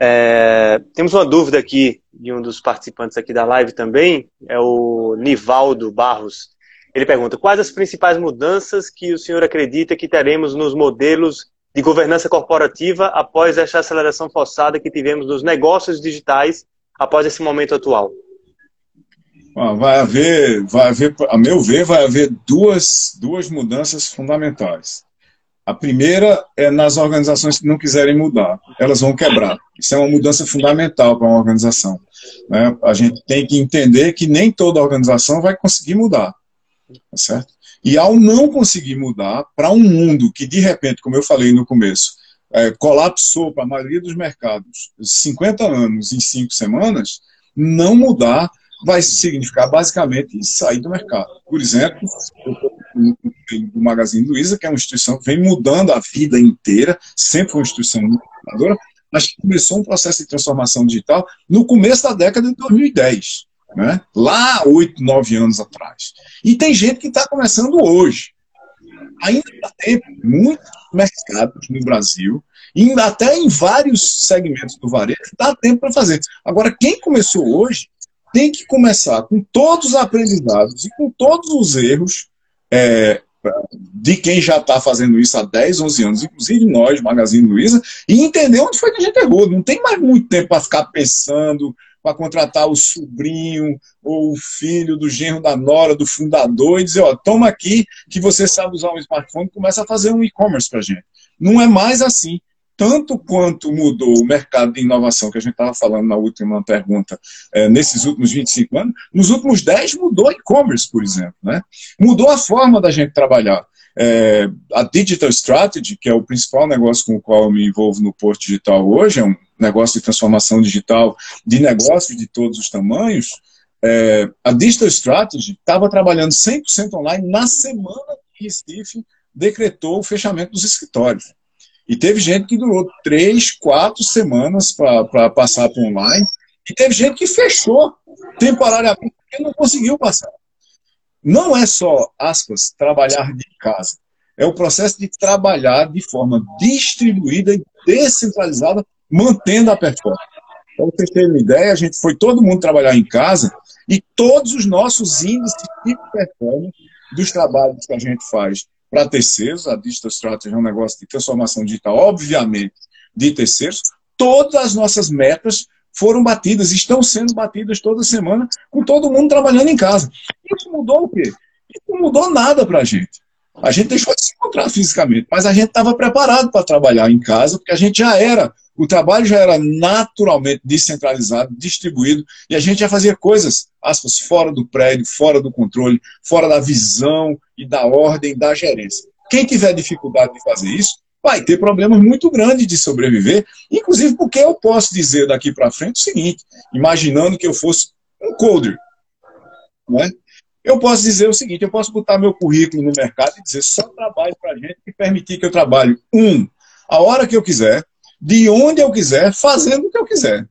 É, temos uma dúvida aqui de um dos participantes aqui da live também, é o Nivaldo Barros. Ele pergunta: quais as principais mudanças que o senhor acredita que teremos nos modelos de governança corporativa após esta aceleração forçada que tivemos nos negócios digitais após esse momento atual? Vai haver, vai haver, a meu ver, vai haver duas, duas mudanças fundamentais. A primeira é nas organizações que não quiserem mudar, elas vão quebrar. Isso é uma mudança fundamental para uma organização. Né? A gente tem que entender que nem toda organização vai conseguir mudar. Tá certo? E ao não conseguir mudar para um mundo que, de repente, como eu falei no começo, é, colapsou para a maioria dos mercados 50 anos em 5 semanas, não mudar vai significar basicamente sair do mercado. Por exemplo, o Magazine Luiza, que é uma instituição que vem mudando a vida inteira, sempre foi uma instituição inovadora, mas começou um processo de transformação digital no começo da década de 2010 né? lá oito, nove anos atrás. E tem gente que está começando hoje. Ainda dá tempo, muitos mercados no Brasil, ainda até em vários segmentos do varejo, dá tempo para fazer. Agora, quem começou hoje tem que começar com todos os aprendizados e com todos os erros é, de quem já está fazendo isso há 10, 11 anos, inclusive nós, Magazine Luiza, e entender onde foi que a gente errou. Não tem mais muito tempo para ficar pensando, para contratar o sobrinho ou o filho do genro da nora, do fundador, e dizer, ó, toma aqui que você sabe usar um smartphone começa a fazer um e-commerce para gente. Não é mais assim. Tanto quanto mudou o mercado de inovação, que a gente estava falando na última pergunta, é, nesses últimos 25 anos, nos últimos 10 mudou e-commerce, por exemplo. Né? Mudou a forma da gente trabalhar. É, a Digital Strategy, que é o principal negócio com o qual eu me envolvo no Porto Digital hoje, é um negócio de transformação digital de negócios de todos os tamanhos, é, a Digital Strategy estava trabalhando 100% online na semana que Recife decretou o fechamento dos escritórios. E teve gente que durou três, quatro semanas para passar para online. E teve gente que fechou temporariamente porque não conseguiu passar. Não é só, aspas, trabalhar de casa. É o processo de trabalhar de forma distribuída e descentralizada, mantendo a performance. Para vocês terem uma ideia, a gente foi todo mundo trabalhar em casa e todos os nossos índices de performance dos trabalhos que a gente faz para terceiros, a Digital Strategy é um negócio de transformação digital, obviamente, de terceiros, todas as nossas metas foram batidas, estão sendo batidas toda semana, com todo mundo trabalhando em casa. Isso mudou o quê? Isso não mudou nada para a gente. A gente deixou de se encontrar fisicamente, mas a gente estava preparado para trabalhar em casa, porque a gente já era, o trabalho já era naturalmente descentralizado, distribuído, e a gente já fazia coisas, aspas, fora do prédio, fora do controle, fora da visão e da ordem da gerência. Quem tiver dificuldade de fazer isso, vai ter problemas muito grandes de sobreviver, inclusive porque eu posso dizer daqui para frente o seguinte, imaginando que eu fosse um coder, né? eu posso dizer o seguinte, eu posso botar meu currículo no mercado e dizer só trabalho para gente e permitir que eu trabalhe, um, a hora que eu quiser, de onde eu quiser, fazendo o que eu quiser.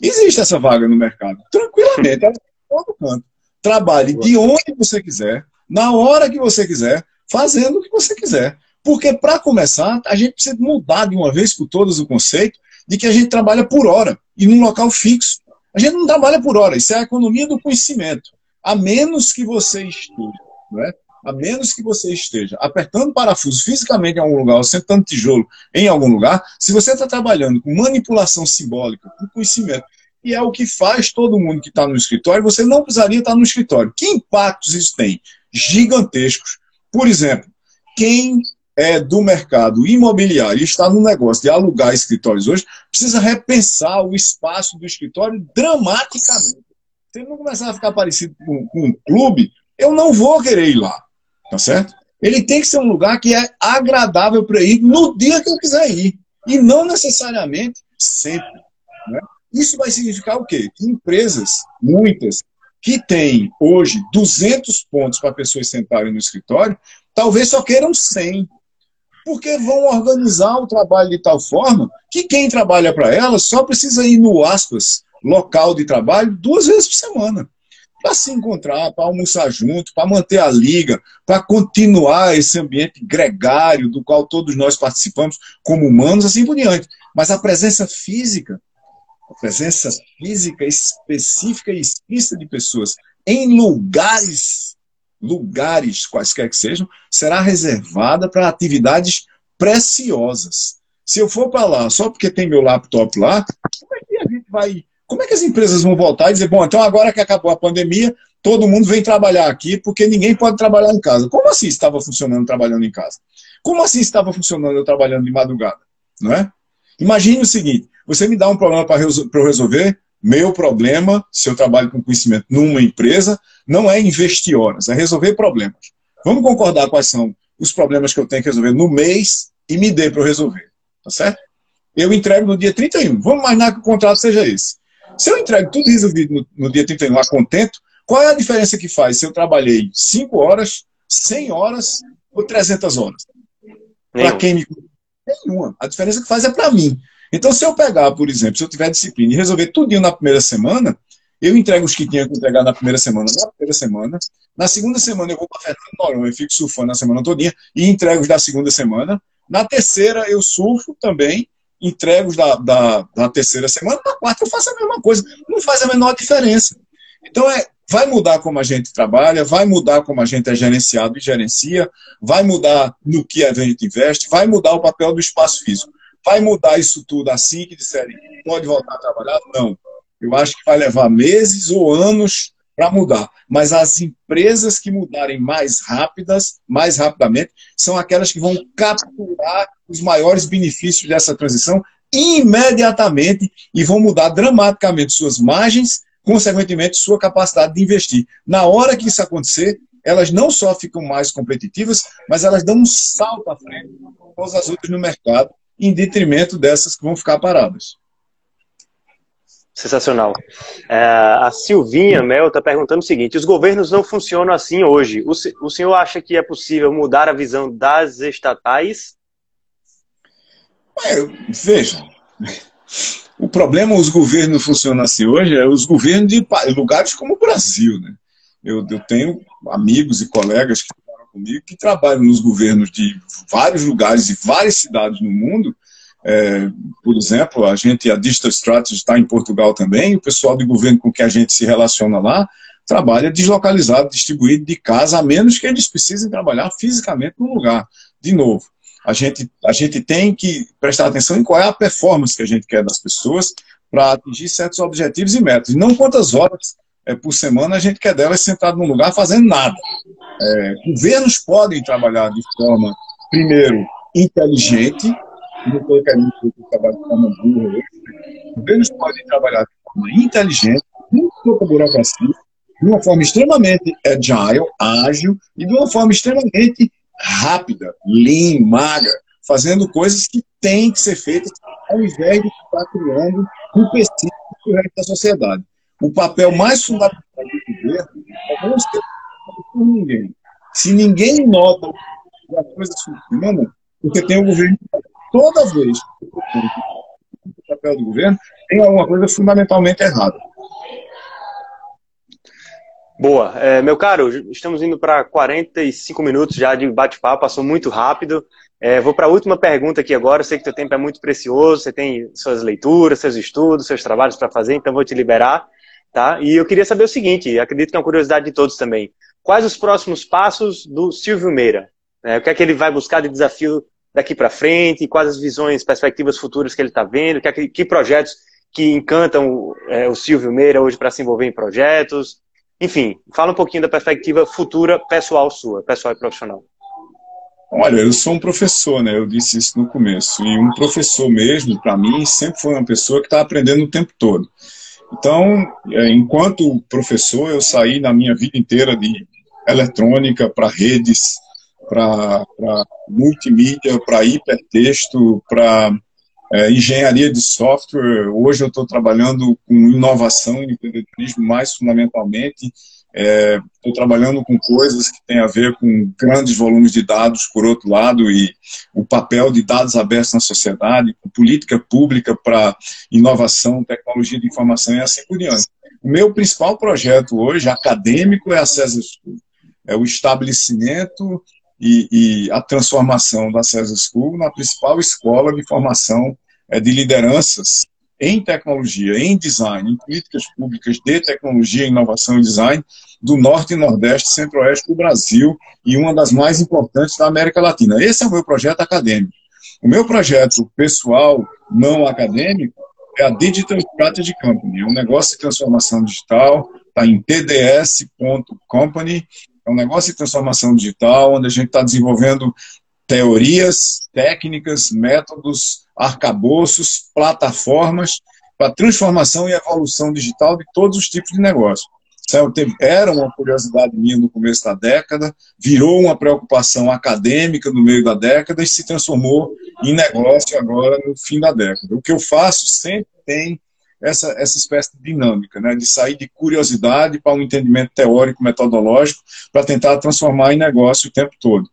Existe essa vaga no mercado, tranquilamente, é todo canto. Trabalhe de onde você quiser, na hora que você quiser, fazendo o que você quiser. Porque, para começar, a gente precisa mudar de uma vez por todas o conceito de que a gente trabalha por hora e num local fixo. A gente não trabalha por hora, isso é a economia do conhecimento. A menos que você esteja, né? A menos que você esteja apertando parafuso fisicamente em algum lugar, ou sentando tijolo em algum lugar, se você está trabalhando com manipulação simbólica, com conhecimento, e é o que faz todo mundo que está no escritório, você não precisaria estar no escritório. Que impactos isso tem? Gigantescos. Por exemplo, quem é do mercado imobiliário e está no negócio de alugar escritórios hoje, precisa repensar o espaço do escritório dramaticamente. Se ele não começar a ficar parecido com, com um clube, eu não vou querer ir lá. Tá certo? Ele tem que ser um lugar que é agradável para ir no dia que eu quiser ir. E não necessariamente sempre. Né? Isso vai significar o quê? Que empresas, muitas, que têm hoje 200 pontos para pessoas sentarem no escritório, talvez só queiram 100 porque vão organizar o trabalho de tal forma que quem trabalha para elas só precisa ir no aspas local de trabalho duas vezes por semana para se encontrar, para almoçar junto, para manter a liga, para continuar esse ambiente gregário do qual todos nós participamos como humanos, assim por diante. Mas a presença física, a presença física específica e explícita de pessoas em lugares lugares, quaisquer que sejam, será reservada para atividades preciosas. Se eu for para lá só porque tem meu laptop lá, como é que a gente vai. Como é que as empresas vão voltar e dizer, bom, então agora que acabou a pandemia, todo mundo vem trabalhar aqui porque ninguém pode trabalhar em casa. Como assim estava funcionando trabalhando em casa? Como assim estava funcionando eu trabalhando de madrugada? Não é? Imagine o seguinte: você me dá um problema para eu resolver, meu problema, se eu trabalho com conhecimento numa empresa, não é investir horas, é resolver problemas. Vamos concordar quais são os problemas que eu tenho que resolver no mês e me dê para eu resolver. Tá certo? Eu entrego no dia 31. Vamos imaginar que o contrato seja esse. Se eu entrego tudo resolvido no, no dia 31 lá contento, qual é a diferença que faz se eu trabalhei 5 horas, 100 horas ou 300 horas? Para quem me. Nenhuma. A diferença que faz é para mim. Então, se eu pegar, por exemplo, se eu tiver disciplina e resolver tudo na primeira semana, eu entrego os que tinha que entregar na primeira semana, na primeira semana. Na segunda semana eu vou para Fernando Noronha e fico surfando na semana todinha e entrego os da segunda semana. Na terceira eu surfo também, entrego os da, da, da terceira semana. Na quarta eu faço a mesma coisa. Não faz a menor diferença. Então, é, vai mudar como a gente trabalha, vai mudar como a gente é gerenciado e gerencia, vai mudar no que a gente investe, vai mudar o papel do espaço físico. Vai mudar isso tudo assim que disserem, pode voltar a trabalhar? Não. Eu acho que vai levar meses ou anos para mudar. Mas as empresas que mudarem mais rápidas, mais rapidamente, são aquelas que vão capturar os maiores benefícios dessa transição imediatamente e vão mudar dramaticamente suas margens, consequentemente sua capacidade de investir. Na hora que isso acontecer, elas não só ficam mais competitivas, mas elas dão um salto à frente com as outras no mercado em detrimento dessas que vão ficar paradas. Sensacional. É, a Silvinha Mel está perguntando o seguinte: os governos não funcionam assim hoje. O, o senhor acha que é possível mudar a visão das estatais? É, veja, o, problema, os governos funcionam assim hoje, é os governos de lugares como o Brasil. Né? Eu, eu tenho amigos e colegas que trabalham comigo que trabalham nos governos de vários lugares e várias cidades no mundo. É, por exemplo, a gente, a Digital Strategy está em Portugal também, o pessoal do governo com que a gente se relaciona lá trabalha deslocalizado, distribuído de casa, a menos que eles precisem trabalhar fisicamente no lugar. De novo, a gente, a gente tem que prestar atenção em qual é a performance que a gente quer das pessoas para atingir certos objetivos e metas. Não quantas horas é, por semana a gente quer delas sentado num lugar fazendo nada. É, governos podem trabalhar de forma, primeiro, inteligente, não estou querendo que eu trabalhe de forma burra governos podem trabalhar de forma inteligente, com pouca burocracia, de uma forma extremamente agile, ágil, e de uma forma extremamente rápida, lean, magra, fazendo coisas que têm que ser feitas ao invés de estar criando empecilhos para o resto da sociedade. O papel mais fundamental do governo é não ser por ninguém. Se ninguém nota que as coisas funcionam, porque tem o governo toda vez que o papel do governo tem alguma coisa fundamentalmente errada. Boa. É, meu caro, estamos indo para 45 minutos já de bate-papo, passou muito rápido. É, vou para a última pergunta aqui agora. Eu sei que teu tempo é muito precioso, você tem suas leituras, seus estudos, seus trabalhos para fazer, então vou te liberar. Tá? E eu queria saber o seguinte: acredito que é uma curiosidade de todos também. Quais os próximos passos do Silvio Meira? É, o que é que ele vai buscar de desafio daqui para frente? Quais as visões, perspectivas futuras que ele está vendo? Que, que, projetos que encantam é, o Silvio Meira hoje para se envolver em projetos? Enfim, fala um pouquinho da perspectiva futura pessoal sua, pessoal e profissional. Olha, eu sou um professor, né? Eu disse isso no começo. E um professor mesmo, para mim, sempre foi uma pessoa que está aprendendo o tempo todo. Então, é, enquanto professor, eu saí na minha vida inteira de eletrônica para redes, para multimídia, para hipertexto, para é, engenharia de software. Hoje eu estou trabalhando com inovação e empreendedorismo mais fundamentalmente. Estou é, trabalhando com coisas que têm a ver com grandes volumes de dados, por outro lado, e o papel de dados abertos na sociedade, com política pública para inovação, tecnologia de informação e assim por diante. O meu principal projeto hoje, acadêmico, é a César School. É o estabelecimento e, e, a transformação da César School na principal escola de formação é, de lideranças em tecnologia, em design, em políticas públicas de tecnologia, inovação e design do norte nordeste, centro-oeste do Brasil e uma das mais importantes da América Latina. Esse é o meu projeto acadêmico. O meu projeto pessoal, não acadêmico, é a Digital Strategy Company, é um negócio de transformação digital, está em tds.company, é um negócio de transformação digital, onde a gente está desenvolvendo teorias, técnicas, métodos, arcabouços, plataformas para transformação e evolução digital de todos os tipos de negócio. Era uma curiosidade minha no começo da década, virou uma preocupação acadêmica no meio da década e se transformou em negócio agora no fim da década. O que eu faço sempre tem essa, essa espécie de dinâmica, né, de sair de curiosidade para um entendimento teórico, metodológico, para tentar transformar em negócio o tempo todo.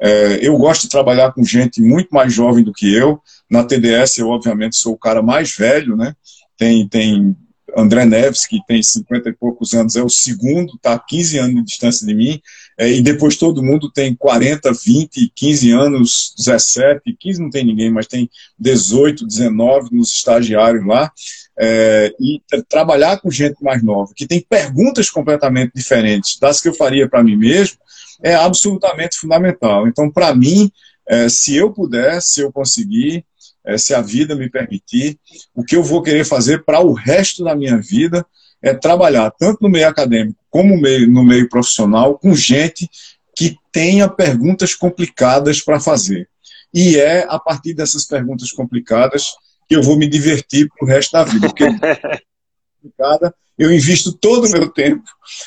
É, eu gosto de trabalhar com gente muito mais jovem do que eu. Na TDS, eu, obviamente, sou o cara mais velho, né? Tem, tem André Neves, que tem 50 e poucos anos, é o segundo, está a 15 anos de distância de mim. É, e depois todo mundo tem 40, 20, 15 anos, 17, 15 não tem ninguém, mas tem 18, 19 nos estagiários lá. É, e trabalhar com gente mais nova, que tem perguntas completamente diferentes das que eu faria para mim mesmo, é absolutamente fundamental. Então, para mim, é, se eu puder, se eu conseguir, é, se a vida me permitir, o que eu vou querer fazer para o resto da minha vida é trabalhar tanto no meio acadêmico como no meio, no meio profissional com gente que tenha perguntas complicadas para fazer. E é a partir dessas perguntas complicadas que eu vou me divertir para o resto da vida. Porque [LAUGHS] complicada eu invisto todo o meu tempo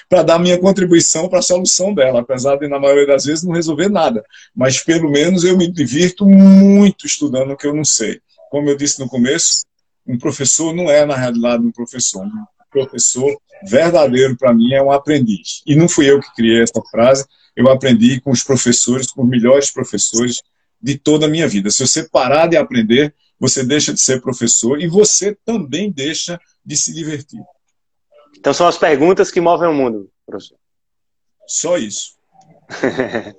para dar minha contribuição para a solução dela, apesar de, na maioria das vezes, não resolver nada. Mas, pelo menos, eu me divirto muito estudando o que eu não sei. Como eu disse no começo, um professor não é, na realidade, um professor. Um professor verdadeiro, para mim, é um aprendiz. E não fui eu que criei essa frase, eu aprendi com os professores, com os melhores professores de toda a minha vida. Se você parar de aprender, você deixa de ser professor e você também deixa de se divertir. Então são as perguntas que movem o mundo, professor. Só isso. [LAUGHS]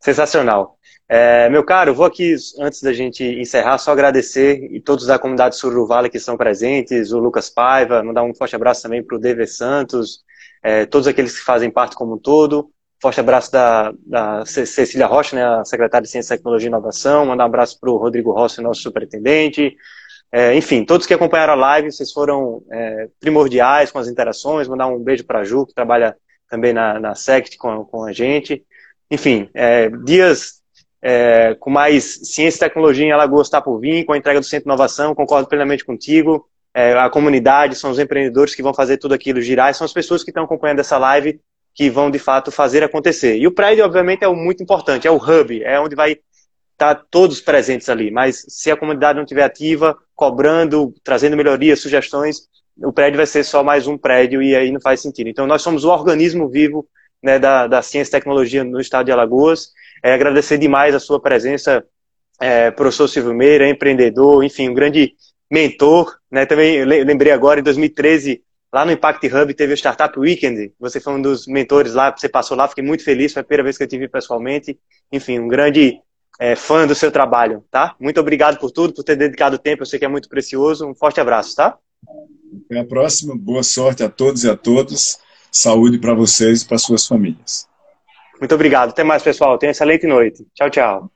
Sensacional. É, meu caro, vou aqui, antes da gente encerrar, só agradecer e todos da comunidade Sururu Vale que estão presentes, o Lucas Paiva, mandar um forte abraço também para o DV Santos, é, todos aqueles que fazem parte como um todo. Forte abraço da, da Cecília Rocha, né, a secretária de Ciência, Tecnologia e Inovação. Mandar um abraço para o Rodrigo Rossi, nosso superintendente. É, enfim, todos que acompanharam a live, vocês foram é, primordiais com as interações. Mandar um beijo para a Ju, que trabalha também na, na SECT com, com a gente. Enfim, é, dias é, com mais ciência e tecnologia em Alagoas está por vir, com a entrega do Centro de Inovação, concordo plenamente contigo. É, a comunidade, são os empreendedores que vão fazer tudo aquilo girar, são as pessoas que estão acompanhando essa live que vão de fato fazer acontecer. E o prédio, obviamente, é o muito importante, é o hub, é onde vai estar tá todos presentes ali. Mas se a comunidade não estiver ativa, cobrando, trazendo melhorias, sugestões, o prédio vai ser só mais um prédio e aí não faz sentido. Então, nós somos o organismo vivo né, da, da ciência e tecnologia no estado de Alagoas. É, agradecer demais a sua presença, é, professor Silvio Meira, empreendedor, enfim, um grande mentor. Né, também lembrei agora, em 2013, lá no Impact Hub, teve o Startup Weekend. Você foi um dos mentores lá, você passou lá, fiquei muito feliz, foi a primeira vez que eu tive pessoalmente. Enfim, um grande é, fã do seu trabalho, tá? Muito obrigado por tudo, por ter dedicado tempo, eu sei que é muito precioso. Um forte abraço, tá? Até a próxima, boa sorte a todos e a todas. Saúde para vocês e para suas famílias. Muito obrigado. Até mais, pessoal. Tenha excelente noite. Tchau, tchau.